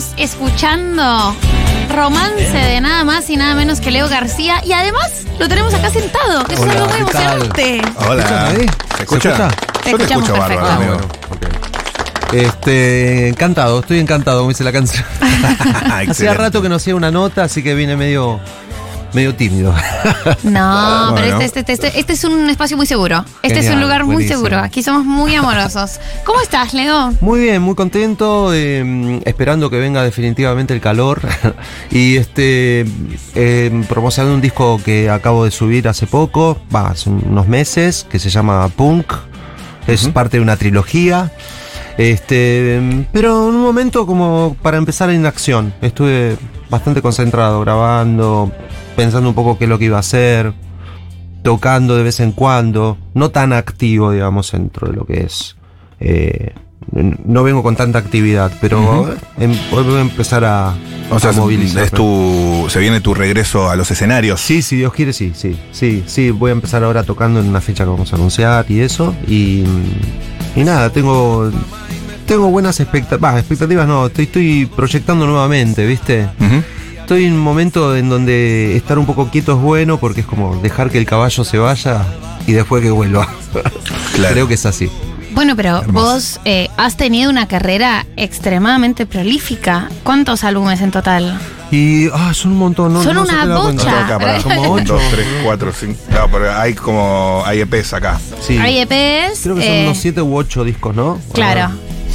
Estamos escuchando romance de nada más y nada menos que Leo García y además lo tenemos acá sentado. Eso es Hola, algo muy ¿qué tal? emocionante. Hola. escucha? escucha? Te Yo te escuchamos escucho perfecto. bárbaro, amigo. ok. Este, encantado, estoy encantado, como dice la canción. Ah, Hacía excelente. rato que no hacía una nota, así que vine medio, medio tímido. No, pero este, este, este, este es un espacio muy seguro. Este es un lugar muy buenísimo. seguro. Aquí somos muy amorosos. ¿Cómo estás, Leo? Muy bien, muy contento, eh, esperando que venga definitivamente el calor y este eh, promocionando un disco que acabo de subir hace poco, va, hace unos meses, que se llama Punk, es parte de una trilogía. Este, pero en un momento como para empezar en acción, estuve bastante concentrado grabando, pensando un poco qué es lo que iba a hacer, tocando de vez en cuando, no tan activo, digamos, dentro de lo que es. eh, no vengo con tanta actividad, pero hoy voy a empezar a, O sea, movilizar. es tu, se viene tu regreso a los escenarios. Sí, si Dios quiere, sí, sí, sí, sí, voy a empezar ahora tocando en una fecha que vamos a anunciar y eso, y, y nada, tengo, tengo buenas expectativas, expectativas no, estoy, estoy proyectando nuevamente, ¿viste? Ujú. Estoy en un momento en donde estar un poco quieto es bueno porque es como dejar que el caballo se vaya y después que vuelva. Claro. Creo que es así. Bueno, pero Hermoso. vos eh, has tenido una carrera extremadamente prolífica. ¿Cuántos álbumes en total? Y ah, son un montón, ¿no? Son no se una te da cuenta. bocha. Tengo acá para Como un, ocho. dos, tres, cuatro, cinco. No, pero hay como. Hay EPs acá. Sí. Hay EPs. Creo que son eh, unos siete u ocho discos, ¿no? Claro.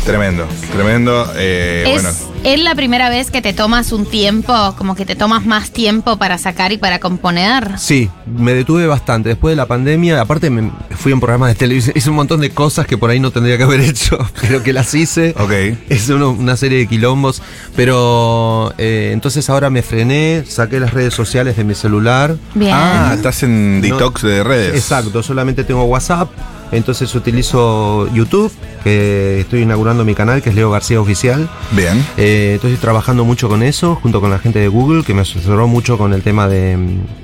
Tremendo, tremendo. Eh, es, bueno, es la primera vez que te tomas un tiempo, como que te tomas más tiempo para sacar y para componer. Sí, me detuve bastante. Después de la pandemia, aparte me fui en programas de televisión, hice un montón de cosas que por ahí no tendría que haber hecho, pero que las hice. ok. Es uno- una serie de quilombos, pero eh, entonces ahora me frené, saqué las redes sociales de mi celular. Bien. Ah, estás en detox de redes. Exacto, solamente tengo WhatsApp, entonces utilizo YouTube, que estoy inaugurando mi canal, que es Leo García Oficial. Bien. Eh, entonces estoy trabajando mucho con eso, junto con la gente de Google, que me asesoró mucho con el tema de,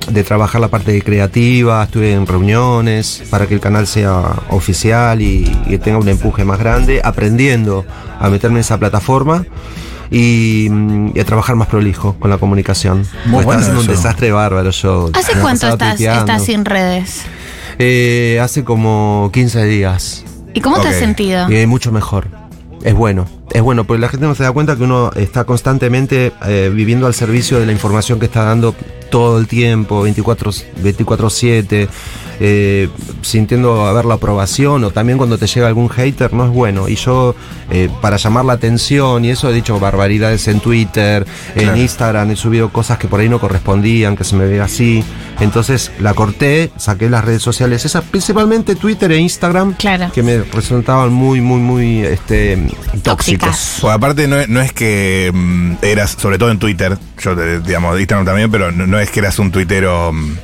de trabajar la parte de creativa, estuve en reuniones para que el canal sea oficial y, y tenga un empuje más grande, aprendiendo a meterme en esa plataforma. Y, mm, y a trabajar más prolijo con la comunicación. Muy bueno haciendo un eso. desastre bárbaro yo. ¿Hace cuánto estás, estás sin redes? Eh, hace como 15 días. ¿Y cómo te has Ok. sentido? Mucho mejor. Es bueno, es bueno, porque la gente no se da cuenta que uno está constantemente eh, viviendo al servicio de la información que está dando todo el tiempo, 24 24/7, eh, sintiendo haber la aprobación o también cuando te llega algún hater, no es bueno. Y yo, eh, para llamar la atención, y eso he dicho barbaridades en Twitter, Claro. en Instagram, he subido cosas que por ahí no correspondían, que se me veía así. Entonces la corté, saqué las redes sociales, esas principalmente Twitter e Instagram, Claro. que me resultaban muy, muy, muy este, tóxicos. Tóxicas. Pues aparte no, es- no es que mm, eras, sobre todo en Twitter, yo digamos, de Instagram también, pero no, no es que eras un tuitero mm,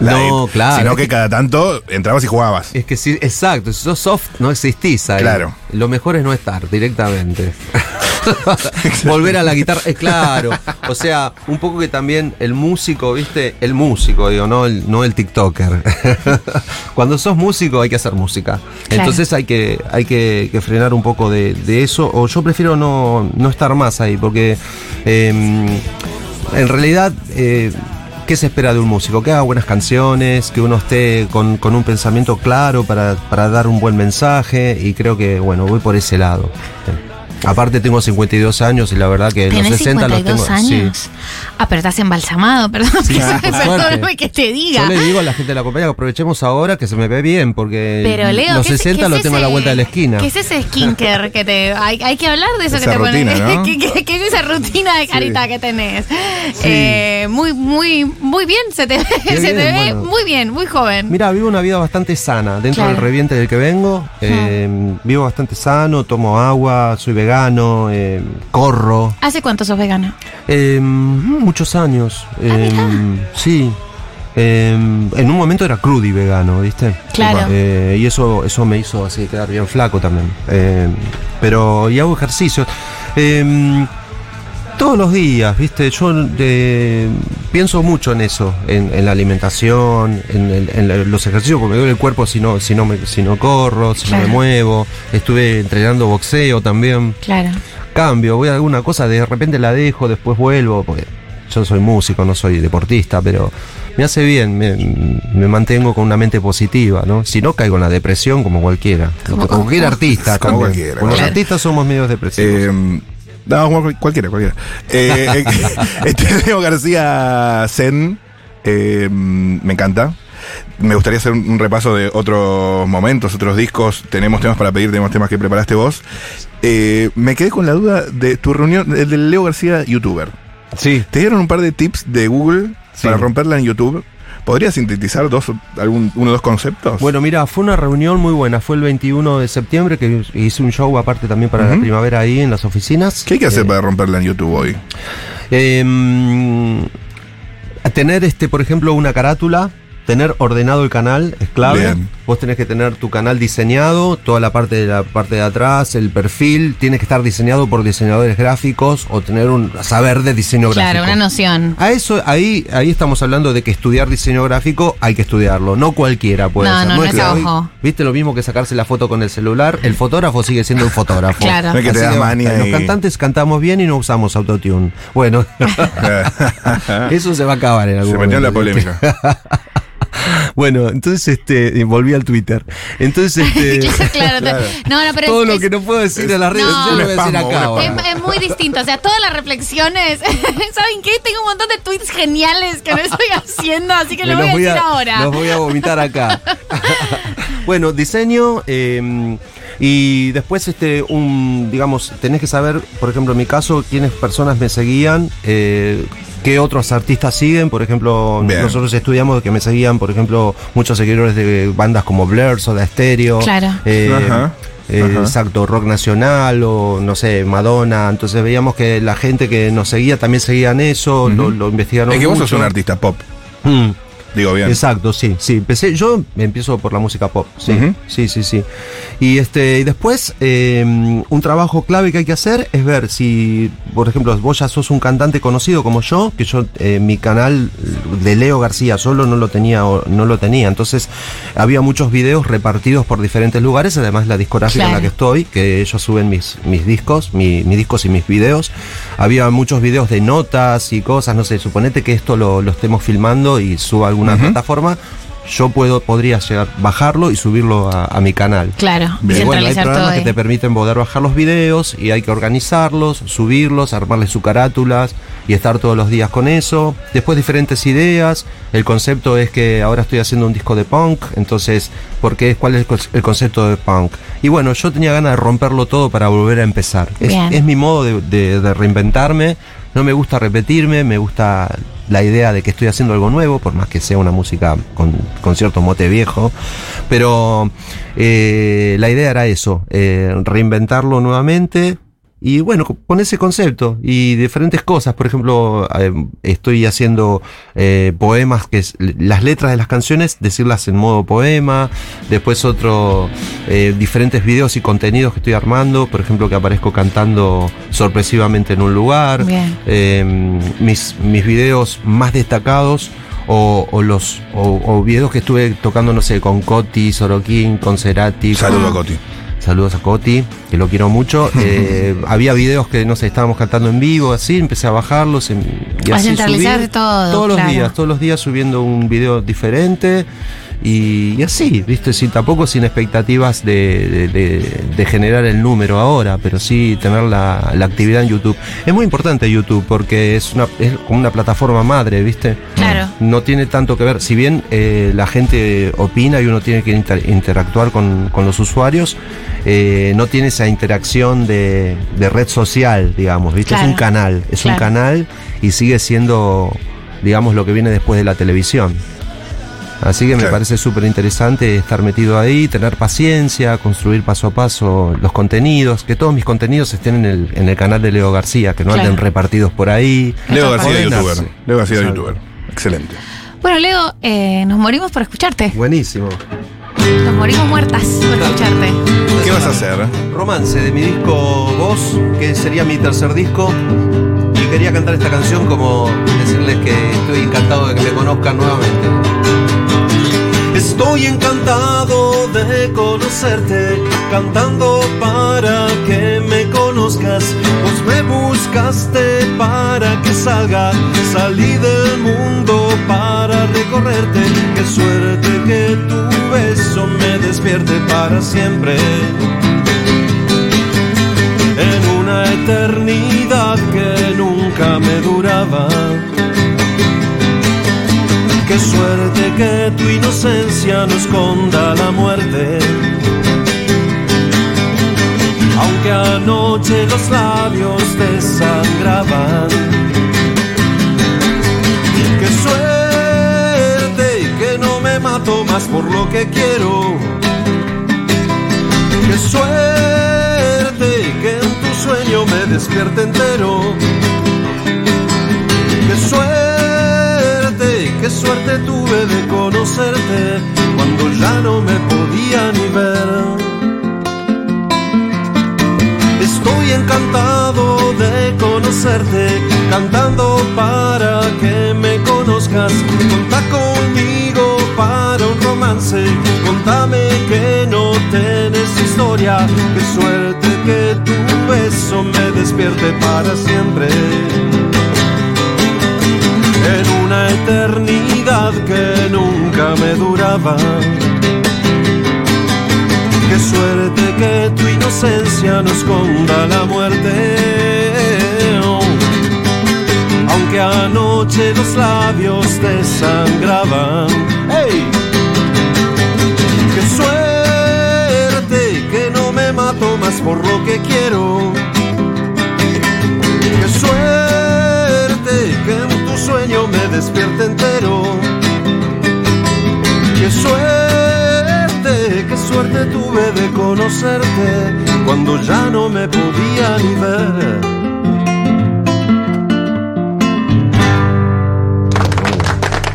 No, claro, Sino es que que- cada tanto entrabas y jugabas. Es que sí, exacto, si sos soft no existís ahí. Claro. Lo mejor es no estar directamente. Volver a la guitarra, es claro. O sea, un poco que también el músico, ¿viste? El músico, digo, no el, no el TikToker. Cuando sos músico hay que hacer música. Claro. Entonces hay que, hay que, que frenar un poco de, de eso. O yo prefiero no, no estar más ahí, porque em, en realidad. eh, ¿Qué se espera de un músico? Que haga buenas canciones, que uno esté con, con un pensamiento claro para, para dar un buen mensaje y creo que, bueno, voy por ese lado. Aparte tengo 52 años y la verdad que los ¿Tenés 60 los 52 tengo... sí. años? Ah, pero estás embalsamado, perdón. Sí, por Perdóname que te diga. Yo le digo a la gente de la compañía que aprovechemos ahora que se me ve bien, porque Pero Leo, los ¿qué es- 60 qué lo es tengo a la vuelta de la esquina. ¿Qué es ese skincare que te.? Hay, hay que hablar de eso Esa que te rutina, pones. ¿no? ¿Qué, qué- qué es esa rutina de carita que tenés? Eh, muy, muy, muy bien, se te ve, te muy bien, muy joven. Mira, vivo una vida bastante sana. Dentro Claro. del reviente del que vengo, eh, vivo bastante sano, tomo agua, soy vegano, eh, corro. ¿Hace cuánto sos vegano? Eh, muchos años. Ah, eh, sí. Eh, en un momento era crudo y vegano, ¿viste? Claro. Eh, y eso, eso me hizo así quedar bien flaco también. Pero, y hago ejercicio. Todos los días, ¿viste? Yo eh, pienso mucho en eso, en, en la alimentación, en, el- en la- los ejercicios, porque me duele el cuerpo si no, si no, me, si no corro, si no me muevo. Estuve entrenando boxeo también. Claro. Cambio, voy a alguna cosa, de repente la dejo, después vuelvo, porque yo soy músico, no soy deportista, pero me hace bien, me, me mantengo con una mente positiva, ¿no? Si no, caigo en la depresión como cualquiera. Como- Como cualquier artista. Como también. cualquiera, Como Los artistas somos medios depresivos. Eh, no, cual- cualquiera, cualquiera. Eh, eh, este Leo García Zen, eh, me encanta. Me gustaría hacer un, un repaso de otros momentos, otros discos. Tenemos temas para pedir, tenemos temas que preparaste vos. Eh, me quedé con la duda de tu reunión, el del Leo García, youtuber. sí. Te dieron un par de tips de Google Sí. para romperla en YouTube. ¿Podrías sintetizar dos, algún, uno o dos conceptos? Bueno, mira, fue una reunión muy buena. Fue el 21 de septiembre que hice un show aparte también para la primavera ahí en las oficinas. ¿Qué hay que hacer Eh, para romperla en YouTube hoy? em, tener, este, por ejemplo, una carátula. Tener ordenado el canal es clave. Bien. Vos tenés que tener tu canal diseñado, toda la parte de la parte de atrás, el perfil, tiene que estar diseñado por diseñadores gráficos o tener un saber de diseño Claro, gráfico. una noción. A eso, ahí, ahí estamos hablando de que estudiar diseño gráfico hay que estudiarlo. No cualquiera puede No, hacer. no, no es que a ojo. Viste lo mismo que sacarse la foto con el celular. El fotógrafo sigue siendo un fotógrafo. Claro. No es que te basta. mania Los y- cantantes cantamos bien y no usamos autotune. Bueno, eso se va a acabar en algún Se metió en la momento, polémica. Bueno, entonces este, y volví al Twitter. Entonces este, claro, Claro. No, no, pero todo es- lo es- que no puedo decir en las redes No. sociales lo voy a decir acá. Es, es muy distinto, o sea, todas las reflexiones. ¿Saben qué? Tengo un montón de tweets geniales que no estoy haciendo, así que lo voy a decir ahora. Los voy a vomitar acá. bueno, diseño. eh, y después, este, un, digamos, tenés que saber, por ejemplo, en mi caso, quiénes personas me seguían, eh, qué otros artistas siguen. Por ejemplo, Bien. nosotros estudiamos que me seguían, por ejemplo, muchos seguidores de bandas como Blur, Soda Stereo. Claro. eh, Ajá, eh. Exacto, rock nacional o no sé, Madonna. Entonces veíamos que la gente que nos seguía también seguían eso, lo, lo investigaron. Es que vos sos un artista pop, Mm. Digo bien. Exacto, sí, sí. Empecé, yo empiezo por la música pop, sí, sí, sí, sí. Y este, y después, eh, un trabajo clave que hay que hacer es ver si, por ejemplo, vos ya sos un cantante conocido como yo, que yo, eh, mi canal de Leo García solo no lo tenía, o- no lo tenía. Entonces, había muchos videos repartidos por diferentes lugares, además la discográfica en la que estoy, que ellos suben mis, mis discos, mi- mis discos y mis videos. Había muchos videos de notas y cosas, no sé, suponete que esto lo, lo estemos filmando y suba a alguna plataforma, yo puedo, podría llegar, bajarlo y subirlo a, a mi canal. Claro, Bien. Y bueno, hay todo programas que te permiten poder bajar los videos y hay que organizarlos, subirlos, armarles su carátulas y estar todos los días con eso. Después diferentes ideas. El concepto es que ahora estoy haciendo un disco de punk, entonces, ¿por qué? ¿Cuál es el conce- el concepto de punk? Y bueno, yo tenía ganas de romperlo todo para volver a empezar. Es, es mi modo de, de- de reinventarme. No me gusta repetirme, me gusta la idea de que estoy haciendo algo nuevo, por más que sea una música con, cierto mote viejo. Pero eh, la idea era eso, eh, reinventarlo nuevamente. Y bueno, co- con ese concepto y diferentes cosas. Por ejemplo, eh, estoy haciendo eh, poemas, que es las letras de las canciones, decirlas en modo poema. Después otro, eh, diferentes videos y contenidos que estoy armando. Por ejemplo, que aparezco cantando sorpresivamente en un lugar. Bien. Eh, mis, mis videos más destacados o, o los o, o videos que estuve tocando, no sé, con Coti, Sorokin, con Cerati. Saludo con- a Coti. Saludos a Coti, que lo quiero mucho. Eh, había videos que, no sé, estábamos cantando en vivo, así, empecé a bajarlos. en- y A así centralizar subir todo, Todos los días, todos los días subiendo un video diferente. Y, y así, ¿viste? Sin, tampoco sin expectativas de, de- de- de generar el número ahora, pero sí tener la, la actividad en YouTube. Es muy importante YouTube porque es, una, es como una plataforma madre, ¿viste? Claro. No tiene tanto que ver, si bien eh, la gente opina y uno tiene que inter- interactuar con, con los usuarios, eh, no tiene esa interacción de, de red social, digamos, ¿viste? Claro. Es un canal, es un canal y sigue siendo, digamos, lo que viene después de la televisión. Así que me Claro. parece súper interesante estar metido ahí, tener paciencia, construir paso a paso los contenidos, que todos mis contenidos estén en el, en el canal de Leo García, que no Claro. anden repartidos por ahí. Leo García, youtuber. Leo García, Exacto. youtuber. Excelente. Bueno, Leo, eh, nos morimos por escucharte. Buenísimo. Nos morimos muertas por escucharte. ¿Qué vas a hacer? Romance de mi disco Voz, que sería mi tercer disco y quería cantar esta canción como decirles que estoy encantado de que me conozcan nuevamente. Estoy encantado de conocerte, cantando para que me conozcas. Vos me buscaste para que salga, salí del mundo para recorrerte. Qué suerte que tu beso me despierte para siempre. En una eternidad que nunca me duraba. Qué suerte que tu inocencia no esconda la muerte. Aunque anoche los labios te sangraban. Qué suerte que no me mato más por lo que quiero. Qué suerte que en tu sueño me despierte entero. Suerte tuve de conocerte cuando ya no me podía ni ver. Estoy encantado de conocerte, cantando para que me conozcas. Contá conmigo para un romance, contame que no tenés historia. Qué suerte que tu beso me despierte para siempre. Una eternidad que nunca me duraba. Qué suerte que tu inocencia no esconda la muerte. Aunque anoche los labios te sangraban. ¡Hey! Qué suerte que no me mato más por lo que quiero. Tuve de conocerte cuando ya no me podía ni ver.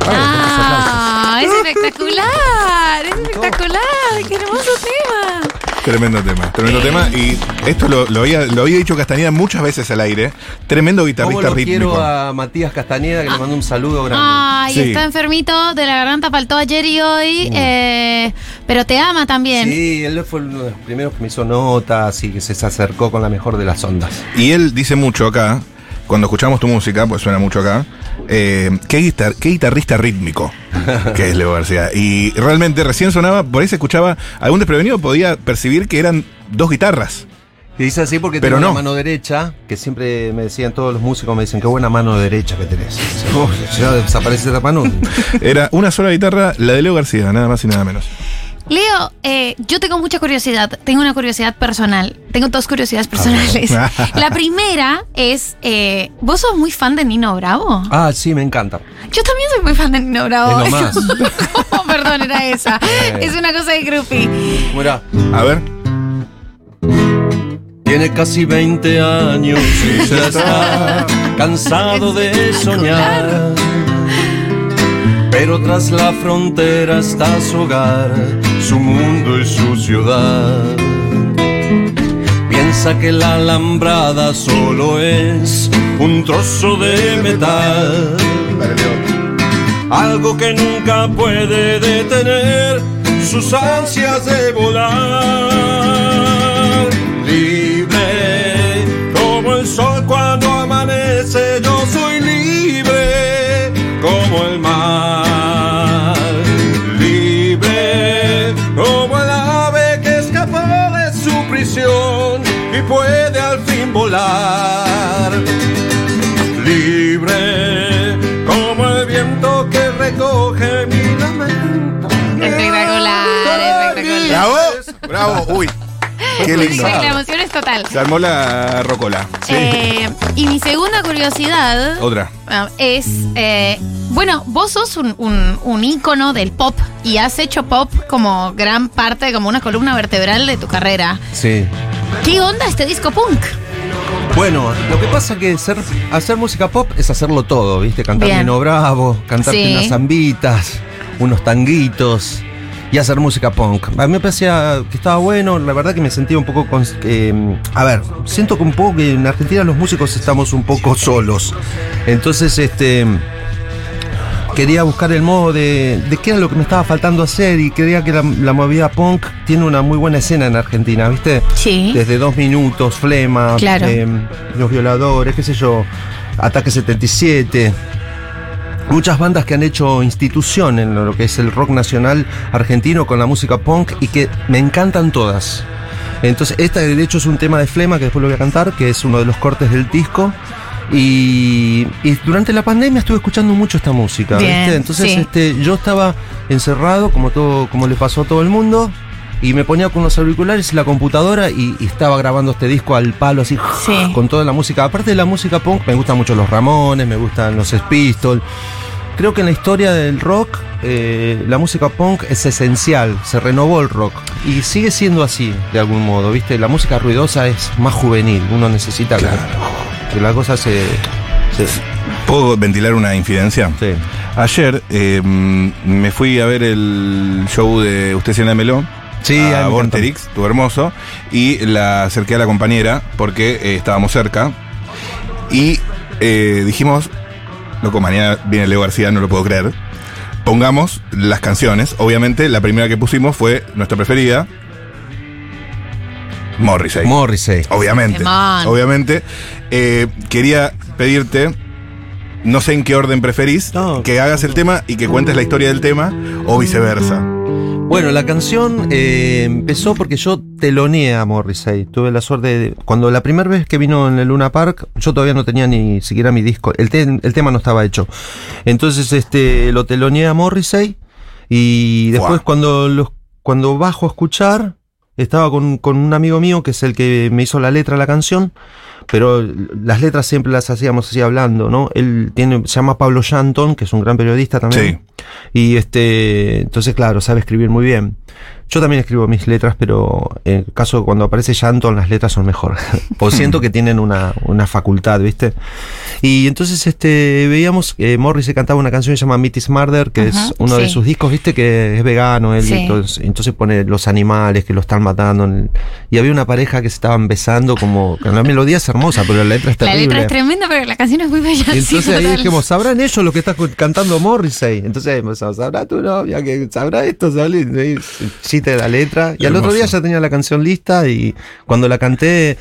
Ah, es espectacular, es espectacular, qué hermoso tema. Tremendo tema, tremendo Eh. tema. Y esto lo, lo había, lo había dicho Castañeda muchas veces al aire. Tremendo ¿Cómo guitarrista lo rítmico. quiero a Matías Castañeda que le mando un saludo grande? Ay, Sí. está enfermito de la garganta, faltó ayer y hoy, eh, pero te ama también. Sí, él fue uno de los primeros que me hizo notas y que se acercó con la mejor de las ondas. Y él dice mucho acá, cuando escuchamos tu música, pues suena mucho acá, eh, ¿qué, guitar- qué guitarrista rítmico que es Leo García. Y realmente recién sonaba, por ahí se escuchaba, algún desprevenido podía percibir que eran dos guitarras. Y dice así porque Pero no. una mano derecha, que siempre me decían todos los músicos, me dicen, qué buena mano derecha que tenés. Oh, ya desaparece esa mano. Era una sola guitarra, la de Leo García, nada más y nada menos. Leo, eh, yo tengo mucha curiosidad, tengo una curiosidad personal, tengo dos curiosidades personales. La primera es, eh, ¿vos sos muy fan de Nino Bravo? Ah, sí, me encanta. Yo también soy muy fan de Nino Bravo. Es lo más. Perdón, era esa. Eh. Es una cosa de groupie. Mira, A ver. tiene casi 20 años y ya está cansado de soñar. Pero tras la frontera está su hogar, su mundo y su ciudad. Piensa que la alambrada solo es un trozo de metal. Algo que nunca puede detener sus ansias de volar. Puede al fin volar libre como el viento que recoge mi lamento. Espectacular, espectacular. ¡Bravo! ¡Bravo! ¡Uy! ¡Qué lindo! La emoción es total. Se armó la rocola. Eh, y mi segunda curiosidad Otra. ah, es, eh, bueno, vos sos un, un, un ícono del pop y has hecho pop como gran parte, como una columna vertebral de tu carrera. Sí. ¿Qué onda este disco punk? Bueno, lo que pasa que ser, hacer música pop es hacerlo todo, ¿viste? Cantar Bien. Nino Bravo, cantarte Sí. unas zambitas, unos tanguitos. Y hacer música punk. A mí me parecía que estaba bueno, la verdad que me sentía un poco... Con, eh, a ver, siento que un poco que en Argentina los músicos estamos un poco solos. Entonces, este quería buscar el modo de, de qué era lo que me estaba faltando hacer y creía que la, la, movida punk tiene una muy buena escena en Argentina, ¿viste? Sí. Desde dos minutos, Flema, claro. eh, Los Violadores, qué sé yo, Ataque 77. Muchas bandas que han hecho institución en lo que es el rock nacional argentino con la música punk y que me encantan todas. Entonces, esta de hecho es un tema de Flema que después lo voy a cantar, que es uno de los cortes del disco. Y, y, durante la pandemia estuve escuchando mucho esta música, Bien, ¿viste? Entonces, sí. este, yo estaba encerrado, como todo, como le pasó a todo el mundo, y me ponía con los auriculares y la computadora y, y estaba grabando este disco al palo así, Sí. con toda la música. Aparte de la música punk, me gustan mucho los Ramones, me gustan los Pistols. Creo que en la historia del rock, eh, la música punk es esencial, se renovó el rock y sigue siendo así, de algún modo, ¿viste? La música ruidosa es más juvenil, uno necesita que- que, la cosa se... se- ¿Puedo ventilar una infidencia? sí. Ayer eh, me fui a ver el show de Usted Cena Melón. Sí, a. Vorterix, tu hermoso, y la acerqué a la compañera porque eh, estábamos cerca. Y eh, dijimos, loco, mañana viene Leo García, no lo puedo creer. Pongamos las canciones. Obviamente, la primera que pusimos fue nuestra preferida. Morrissey. Morrissey. Obviamente. Obviamente. Eh, quería pedirte, no sé en qué orden preferís, No. que hagas el tema y que cuentes la historia del tema o viceversa. Bueno, la canción eh, empezó porque yo teloneé a Morrissey. Tuve la suerte de. Cuando la primera vez que vino en el Luna Park, yo todavía no tenía ni siquiera mi disco. El, te- el tema no estaba hecho. Entonces, este, lo teloneé a Morrissey. Y después, cuando, los, cuando bajo a escuchar, estaba con, con un amigo mío que es el que me hizo la letra de la canción. Pero las letras siempre las hacíamos así hablando, ¿no? Él tiene, se llama Pablo Shanton, que es un gran periodista también. Y este, entonces, claro, sabe escribir muy bien. Yo también escribo mis letras, pero en el caso de cuando aparece Shanton, las letras son mejor. o siento que tienen una, una facultad, ¿viste? Y entonces, este, veíamos que Morris se cantaba una canción que se llama Meat is Murder, que es uno de sí. sus discos, ¿viste? Que es vegano, él, Sí. entonces, entonces pone los animales que lo están matando. Y había una pareja que se estaban besando, como, que la melodía es hermosa, pero la letra es La terrible. letra es tremenda, pero la canción es muy bella. Y sí, entonces ahí total. dijimos, ¿sabrán ellos lo que está cantando Morrissey? Entonces empezamos, ¿sabrá tu novia que sabrá esto? ¿Sabrá? Y chiste de la letra. Y al otro día ya tenía la canción lista y cuando la canté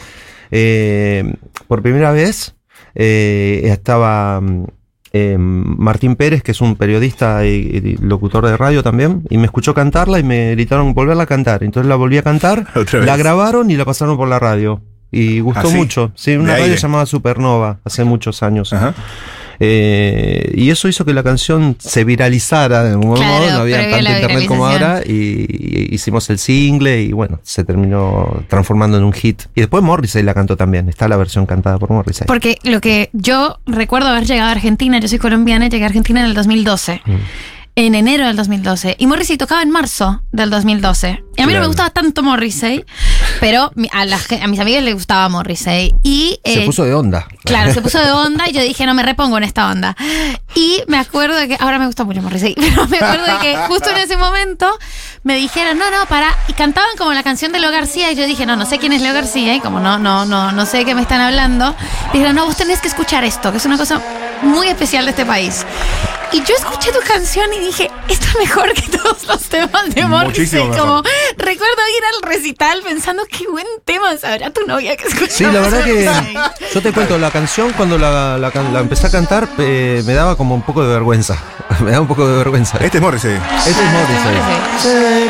eh, por primera vez, eh, estaba mm, eh, Martín Pérez, que es un periodista y, y locutor de radio también, y me escuchó cantarla y me gritaron volverla a cantar. Entonces la volví a cantar, la grabaron y la pasaron por la radio. Y gustó ¿Ah, sí? mucho. Sí, De una radio aire. llamada Supernova, hace muchos años. Ajá. Eh, y eso hizo que la canción se viralizara de algún Claro, modo, no había tanto internet como ahora, y, y hicimos el single y bueno, se terminó transformando en un hit. Y después Morrissey la cantó también, está la versión cantada por Morrissey. Porque lo que yo recuerdo haber llegado a Argentina, yo soy colombiana, llegué a Argentina en el 2012. Mm. En enero del 2012. Y Morrissey tocaba en marzo del 2012. Y a mí no me gustaba tanto Morrissey, pero a, la a mis amigas les gustaba Morrissey. Y, se eh, puso de onda. Claro, se puso de onda y yo dije, no me repongo en esta onda. Y me acuerdo de que, ahora me gusta mucho Morrissey, pero me acuerdo de que justo en ese momento me dijeron, no, no, para, y cantaban como la canción de Leo García y yo dije, no, no sé quién es Leo García y como no, no, no, no sé de qué me están hablando, dijeron, no, vos tenés que escuchar esto, que es una cosa muy especial de este país. Y yo escuché tu canción y dije, esto es mejor que todos los temas de Morrissey. Mejor. Como recuerdo ir al recital pensando, qué buen tema sabrá tu novia que escucha. Sí, la verdad que Morrissey". yo te cuento, la canción cuando la, la empecé a cantar eh, me daba como un poco de vergüenza. me daba un poco de vergüenza. Este es Morrissey. Este es Morrissey. Sí,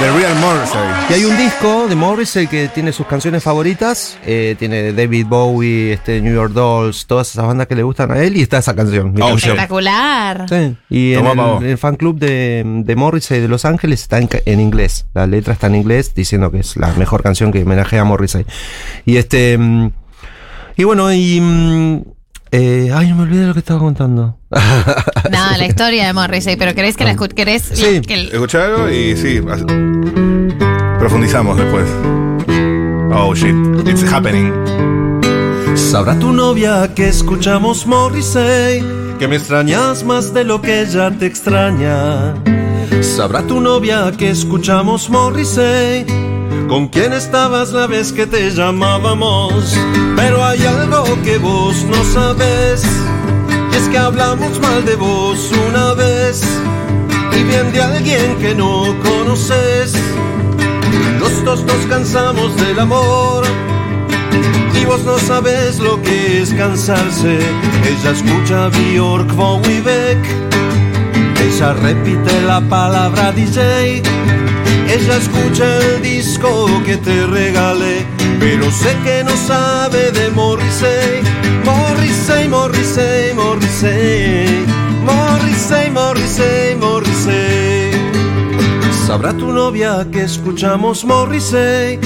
The Real Morrissey. Y hay un disco de Morrissey que tiene sus canciones favoritas. eh, tiene David Bowie, este, New York Dolls, todas esas bandas que le gustan a él. Y está esa canción. Oh, canción. Espectacular. Sí. Y en el, fan club de, de Morrissey de Los Ángeles está en, inglés. La letra está en inglés diciendo que es la mejor canción que homenajea a Morrissey. Y este. mm, Y bueno, y. eh, ay, no me olvidé de lo que estaba contando. No, la historia de Morrissey, pero querés que la escuches. ¿Querés Sí. que el- y sí. Profundizamos después. Oh shit, it's happening. Sabrá tu novia que escuchamos Morrissey, que me extrañas más de lo que ella te extraña. Sabrá tu novia que escuchamos Morrissey. Con quién estabas la vez que te llamábamos. Pero hay algo que vos no sabes. Y es que hablamos mal de vos una vez. Y bien de alguien que no conoces. Los dos nos cansamos del amor. Y vos no sabes lo que es cansarse. Ella escucha Bjork, Bowie, Beck. Ella repite la palabra DJ. Ella escucha el disco que te regalé, pero sé que no sabe de Morrissey. Morrissey, Morrissey, Morrissey. Morrissey, Morrissey, Morrissey. Sabrá tu novia que escuchamos Morrissey,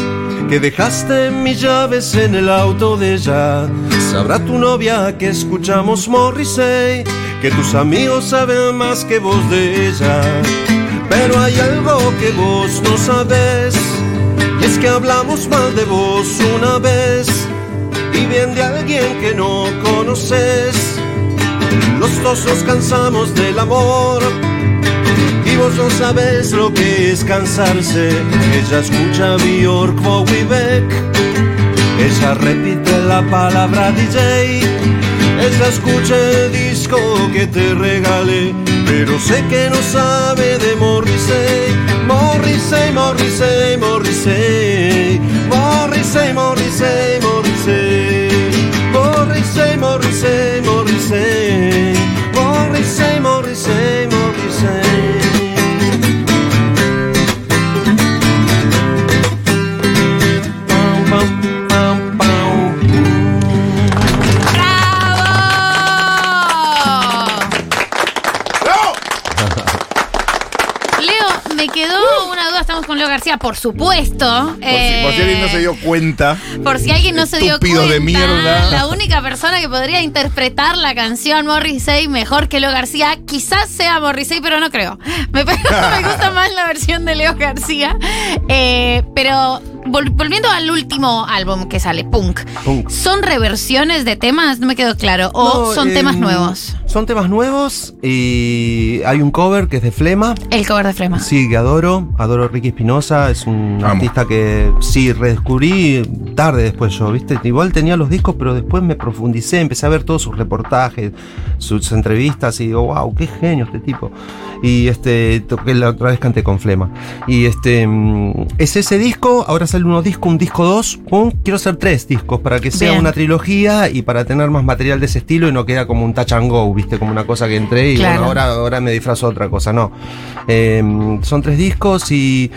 que dejaste mis llaves en el auto de ella. Sabrá tu novia que escuchamos Morrissey que tus amigos saben más que vos de ella. Pero hay algo que vos no sabes, y es que hablamos mal de vos una vez, y bien de alguien que no conoces. Los dos nos cansamos del amor, y vos no sabes lo que es cansarse. Ella escucha Bjork, Bowie, Beck, ella repite la palabra DJ ella escucha el disco que te regalé, pero sé que no sabe de Morrissey. Morrissey, Morrissey, Morrissey. Morrissey, Morrissey, Morrissey. Morrissey, Morrissey, Morrissey. Morrissey, Morrissey. García, por supuesto. Por, si, alguien no se dio cuenta. Por si alguien no se dio cuenta. de mierda. La única persona que podría interpretar la canción Morrissey mejor que Leo García, quizás sea Morrissey, pero no creo. Me, gusta más la versión de Leo García. Eh, pero volviendo al último álbum que sale, Punk, ¿son reversiones de temas? No me quedó claro. ¿O son temas em, nuevos? Son temas nuevos y hay un cover que es de Flema. El cover de Flema. Sí, que adoro. Adoro Ricky Espinosa. Es un artista que sí redescubrí tarde después yo, ¿viste? Igual tenía los discos, pero después me profundicé, empecé a ver todos sus reportajes, sus entrevistas y digo, wow, qué genio este tipo. Y este, toqué la otra vez canté con Flema. Y este, mm, es ese disco, ahora sale uno disco, un disco dos, quiero hacer tres discos para que sea una trilogía y para tener más material de ese estilo y no queda como un touch and go, viste, como una cosa que entré y bueno, ahora, ahora me disfrazo otra cosa, no. Em, son tres discos y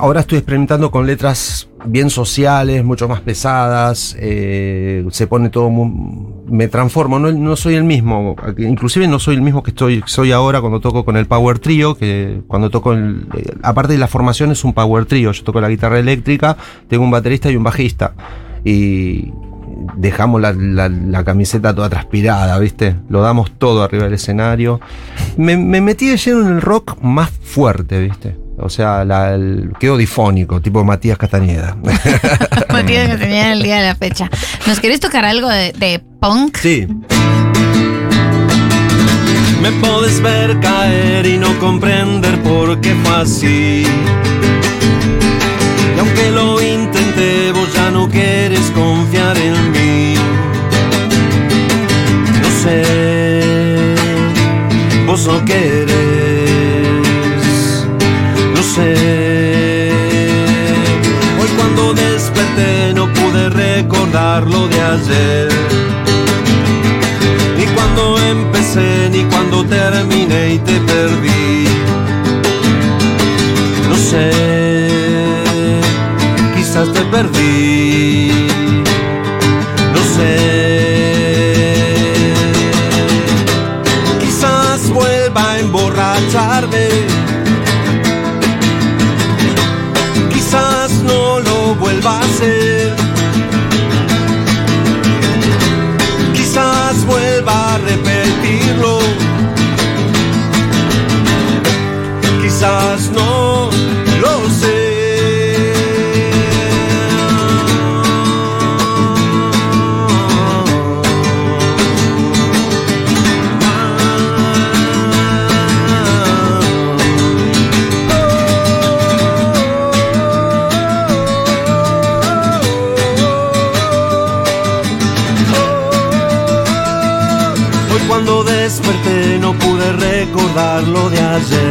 ahora estoy experimentando con letras bien sociales, mucho más pesadas, eh, se pone todo, me transformo, no, soy el mismo, inclusive no soy el mismo que estoy, soy ahora cuando toco con el Power Trio, que cuando toco, el, eh, aparte de la formación es un Power Trio, yo toco la guitarra eléctrica, tengo un baterista y un bajista, y dejamos la, camiseta toda transpirada, ¿viste? Lo damos todo arriba del escenario. Me, me metí de lleno en el rock más fuerte, ¿viste? O sea, la, el, quedó difónico, tipo Matías Castañeda. Matías Castañeda el día de la fecha. ¿Nos querés tocar algo de, punk? Sí. Me puedes ver caer y no comprender por qué fue así. Lo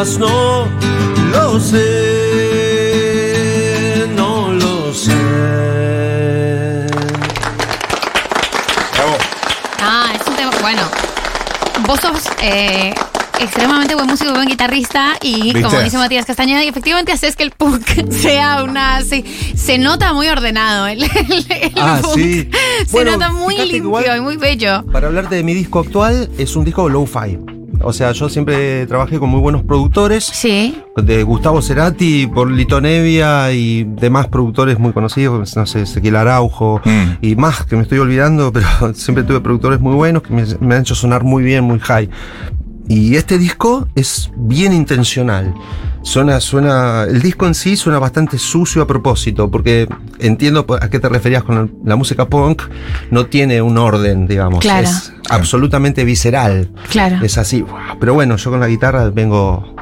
Quizás no lo sé. No lo sé. Bravo. Ah, es un tema. Bueno, vos sos eh, extremadamente buen músico, buen guitarrista y ¿Viste? como dice Matías Castañeda, y efectivamente haces que el punk sea una. Se, se nota muy ordenado. El, el- el Ah, punk. sí. Se Bueno, nota muy limpio igual- y muy bello. Para hablarte de mi disco actual, es un disco low-fi. O sea, yo siempre trabajé con muy buenos productores. Sí. De Gustavo Cerati, por Lito Nevia y demás productores muy conocidos, no sé, Ezequiel Araujo Mm. y más que me estoy olvidando, pero siempre tuve productores muy buenos que me, me han hecho sonar muy bien, muy high. Y este disco es bien intencional. Suena, suena, el disco en sí suena bastante sucio a propósito, porque entiendo a qué te referías con la, música punk, no tiene un orden, digamos. Claro. Es absolutamente visceral. Claro. Es así. Pero bueno, yo con la guitarra vengo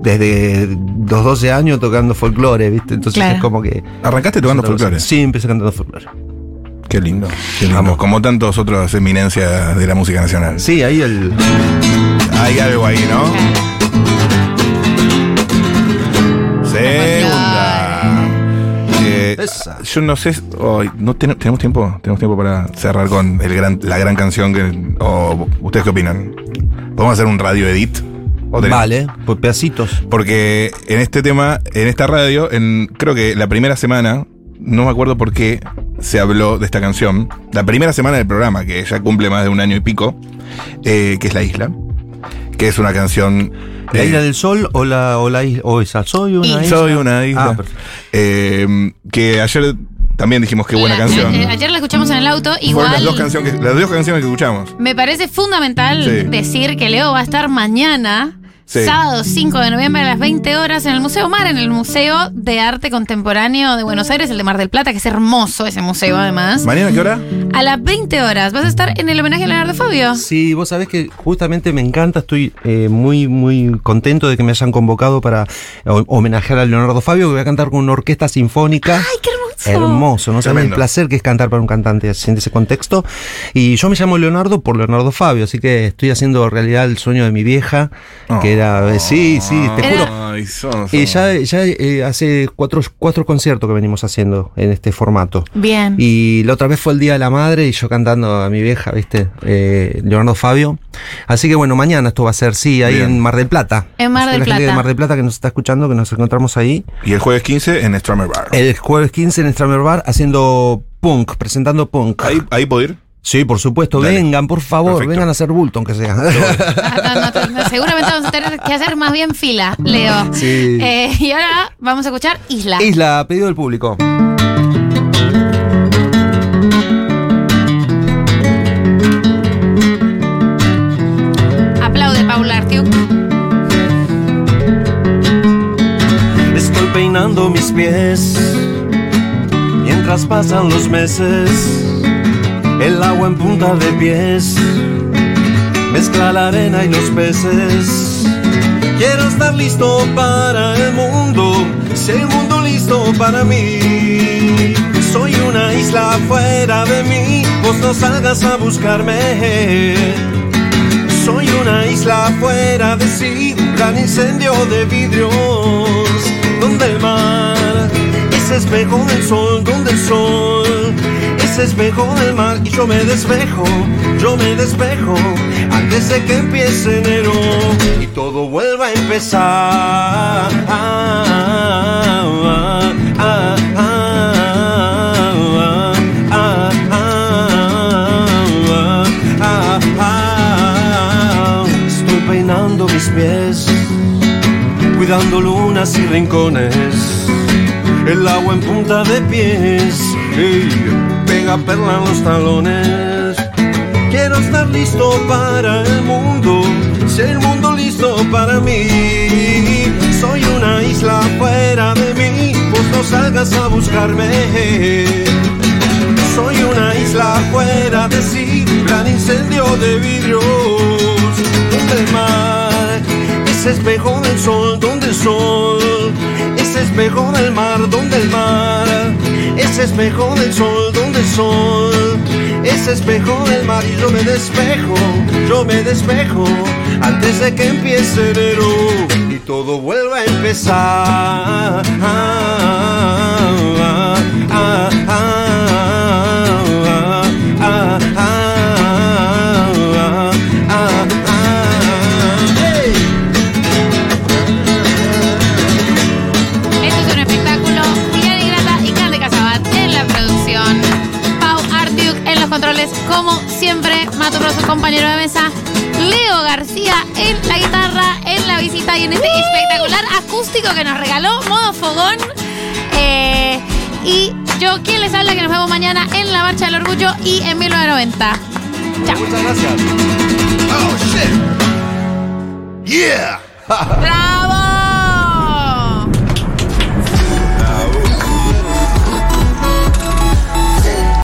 desde los 12 años tocando folclore, ¿viste? Entonces Claro. es como que. ¿Arrancaste tocando folclore? Sí, empecé cantando folclore. Qué lindo. Qué lindo. Vamos. Como tantos otros eminencias de la música nacional. Sí, ahí el. Hay algo ahí, ¿no? Segunda. Eh, Esa. yo no sé, hoy no ten- tenemos tiempo, tenemos tiempo para cerrar con el gran, la gran canción que, o ustedes qué opinan. Podemos hacer un radio edit. ¿O tenemos? Vale, por pedacitos. Porque en este tema, en esta radio, en creo que la primera semana, no me acuerdo por qué se habló de esta canción. La primera semana del programa, que ya cumple más de un año y pico, eh, que es La Isla. Que es una canción. ¿La eh, isla del sol o la, o la isla? O esa. Soy una isla. Soy una isla. Ah, perfecto. Eh, que ayer también dijimos qué buena La- canción. eh, ayer la escuchamos en el auto, Fueron igual. las dos, canciones que, las dos canciones que escuchamos. Me parece fundamental Sí. decir que Leo va a estar mañana, Sí. sábado 5 de noviembre a las 20 horas en el Museo Mar, en el Museo de Arte Contemporáneo de Buenos Aires, el de Mar del Plata, que es hermoso ese museo además. ¿Mañana qué hora? A las 20 horas vas a estar en el homenaje a Leonardo Fabio. Sí, vos sabés que justamente me encanta, estoy eh, muy, muy contento de que me hayan convocado para ho- homenajear a Leonardo Fabio, que voy a cantar con una orquesta sinfónica. ¡Ay, qué hermoso! Hermoso, no saben el placer que es cantar para un cantante así en ese contexto. Y yo me llamo Leonardo por Leonardo Fabio, así que estoy haciendo realidad el sueño de mi vieja, que era, eh, sí, sí, te juro. Ay, son- Y ya, ya eh, hace cuatro, cuatro conciertos que venimos haciendo en este formato. Bien. Y la otra vez fue el Día de la Madre y yo cantando a mi vieja, ¿viste? Eh, Leonardo Fabio. Así que bueno, mañana esto va a ser, sí, ahí Bien. en Mar del Plata. En Mar del la gente Plata. de Mar del Plata que nos está escuchando, que nos encontramos ahí. Y el jueves 15 en Stramer Bar. El jueves 15 en Stramer Bar haciendo punk, presentando punk. Ahí, ahí puedo ir. Sí, por supuesto, Dale. vengan, por favor, Perfecto. vengan a hacer bulto, aunque sea. Ah, no, no, no, seguramente vamos a tener que hacer más bien fila, Leo. Sí. Eh, y ahora vamos a escuchar Isla. Isla, a pedido del público. Aplaude, Paula Artiuk. Estoy peinando mis pies mientras pasan los meses. El agua en punta de pies mezcla la arena y los peces. Quiero estar listo para el mundo, si el mundo listo para mí. Soy una isla fuera de mí, vos no salgas a buscarme. Soy una isla fuera de sí, un gran incendio de vidrios, donde el mar es espejo del sol, donde el sol es espejo del mar y yo me despejo, yo me despejo antes de que empiece enero y todo vuelva a empezar. Estoy peinando mis pies, cuidando lunas y rincones. El agua en punta de pies, pega perla en los talones. Quiero estar listo para el mundo, ser el mundo listo para mí. Soy una isla fuera de mí, pues no salgas a buscarme. Soy una isla fuera de sí, gran incendio de vidrios. El mar, ese espejo del sol, donde ese espejo del mar, donde el mar, ese espejo del sol, donde el sol, ese espejo del mar y yo me despejo, yo me despejo antes de que empiece enero y todo vuelva a empezar. Acústico que nos regaló Modo Fogón. Eh, y yo, quien les habla, que nos vemos mañana en la Marcha del Orgullo y en 1990. Chao. Muchas gracias. Oh, shit. Yeah.